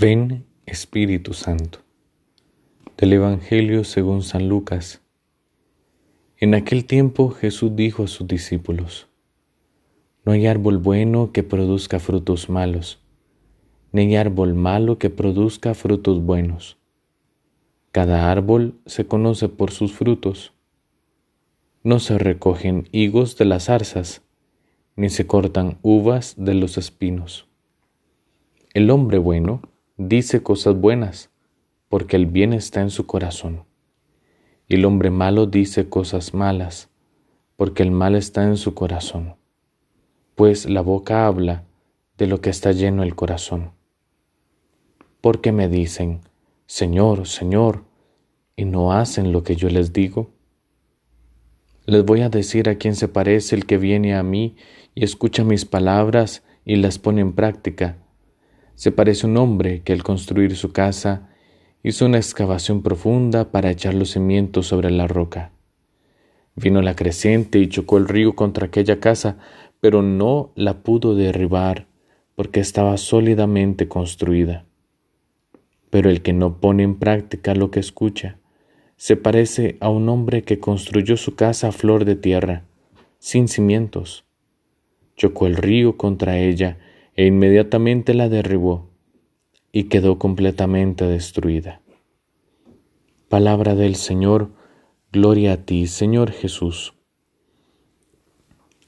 Ven Espíritu Santo. Del Evangelio según San Lucas. En aquel tiempo Jesús dijo a sus discípulos, No hay árbol bueno que produzca frutos malos, ni hay árbol malo que produzca frutos buenos. Cada árbol se conoce por sus frutos. No se recogen higos de las zarzas, ni se cortan uvas de los espinos. El hombre bueno dice cosas buenas, porque el bien está en su corazón. Y el hombre malo dice cosas malas, porque el mal está en su corazón. Pues la boca habla de lo que está lleno el corazón. Porque me dicen, Señor, Señor, y no hacen lo que yo les digo. Les voy a decir a quién se parece el que viene a mí y escucha mis palabras y las pone en práctica se parece un hombre que al construir su casa hizo una excavación profunda para echar los cimientos sobre la roca. Vino la creciente y chocó el río contra aquella casa, pero no la pudo derribar porque estaba sólidamente construida. Pero el que no pone en práctica lo que escucha, se parece a un hombre que construyó su casa a flor de tierra, sin cimientos. Chocó el río contra ella e inmediatamente la derribó y quedó completamente destruida. Palabra del Señor, gloria a ti, Señor Jesús.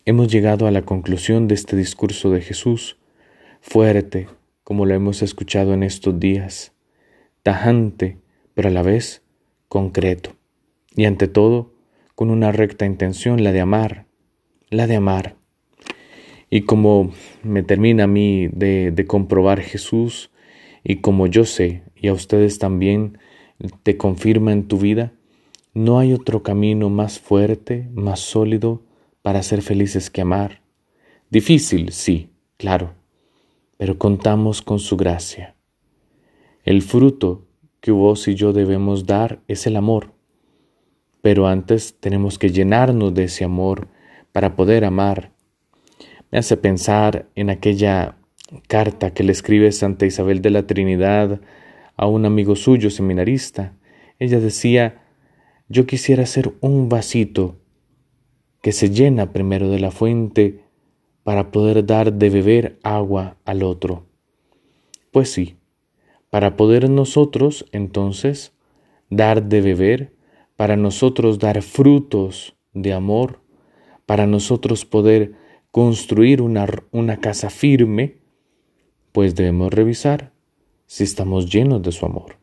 Hemos llegado a la conclusión de este discurso de Jesús, fuerte, como lo hemos escuchado en estos días, tajante, pero a la vez concreto, y ante todo con una recta intención, la de amar, la de amar. Y como me termina a mí de, comprobar Jesús, y como yo sé, y a ustedes también te confirma en tu vida, no hay otro camino más fuerte, más sólido para ser felices que amar. Difícil, sí, claro, pero contamos con su gracia. El fruto que vos y yo debemos dar es el amor, pero antes tenemos que llenarnos de ese amor para poder amar me hace pensar en aquella carta que le escribe Santa Isabel de la Trinidad a un amigo suyo seminarista. Ella decía, yo quisiera ser un vasito que se llena primero de la fuente para poder dar de beber agua al otro. Pues sí, para poder nosotros entonces dar de beber, para nosotros dar frutos de amor, para nosotros poder construir una, una casa firme, pues debemos revisar si estamos llenos de su amor,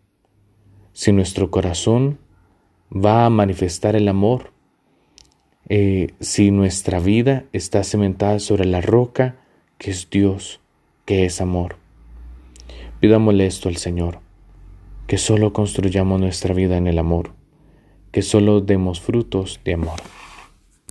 si nuestro corazón va a manifestar el amor, eh, si nuestra vida está cementada sobre la roca que es Dios, que es amor. Pidámosle esto al Señor, que solo construyamos nuestra vida en el amor, que solo demos frutos de amor.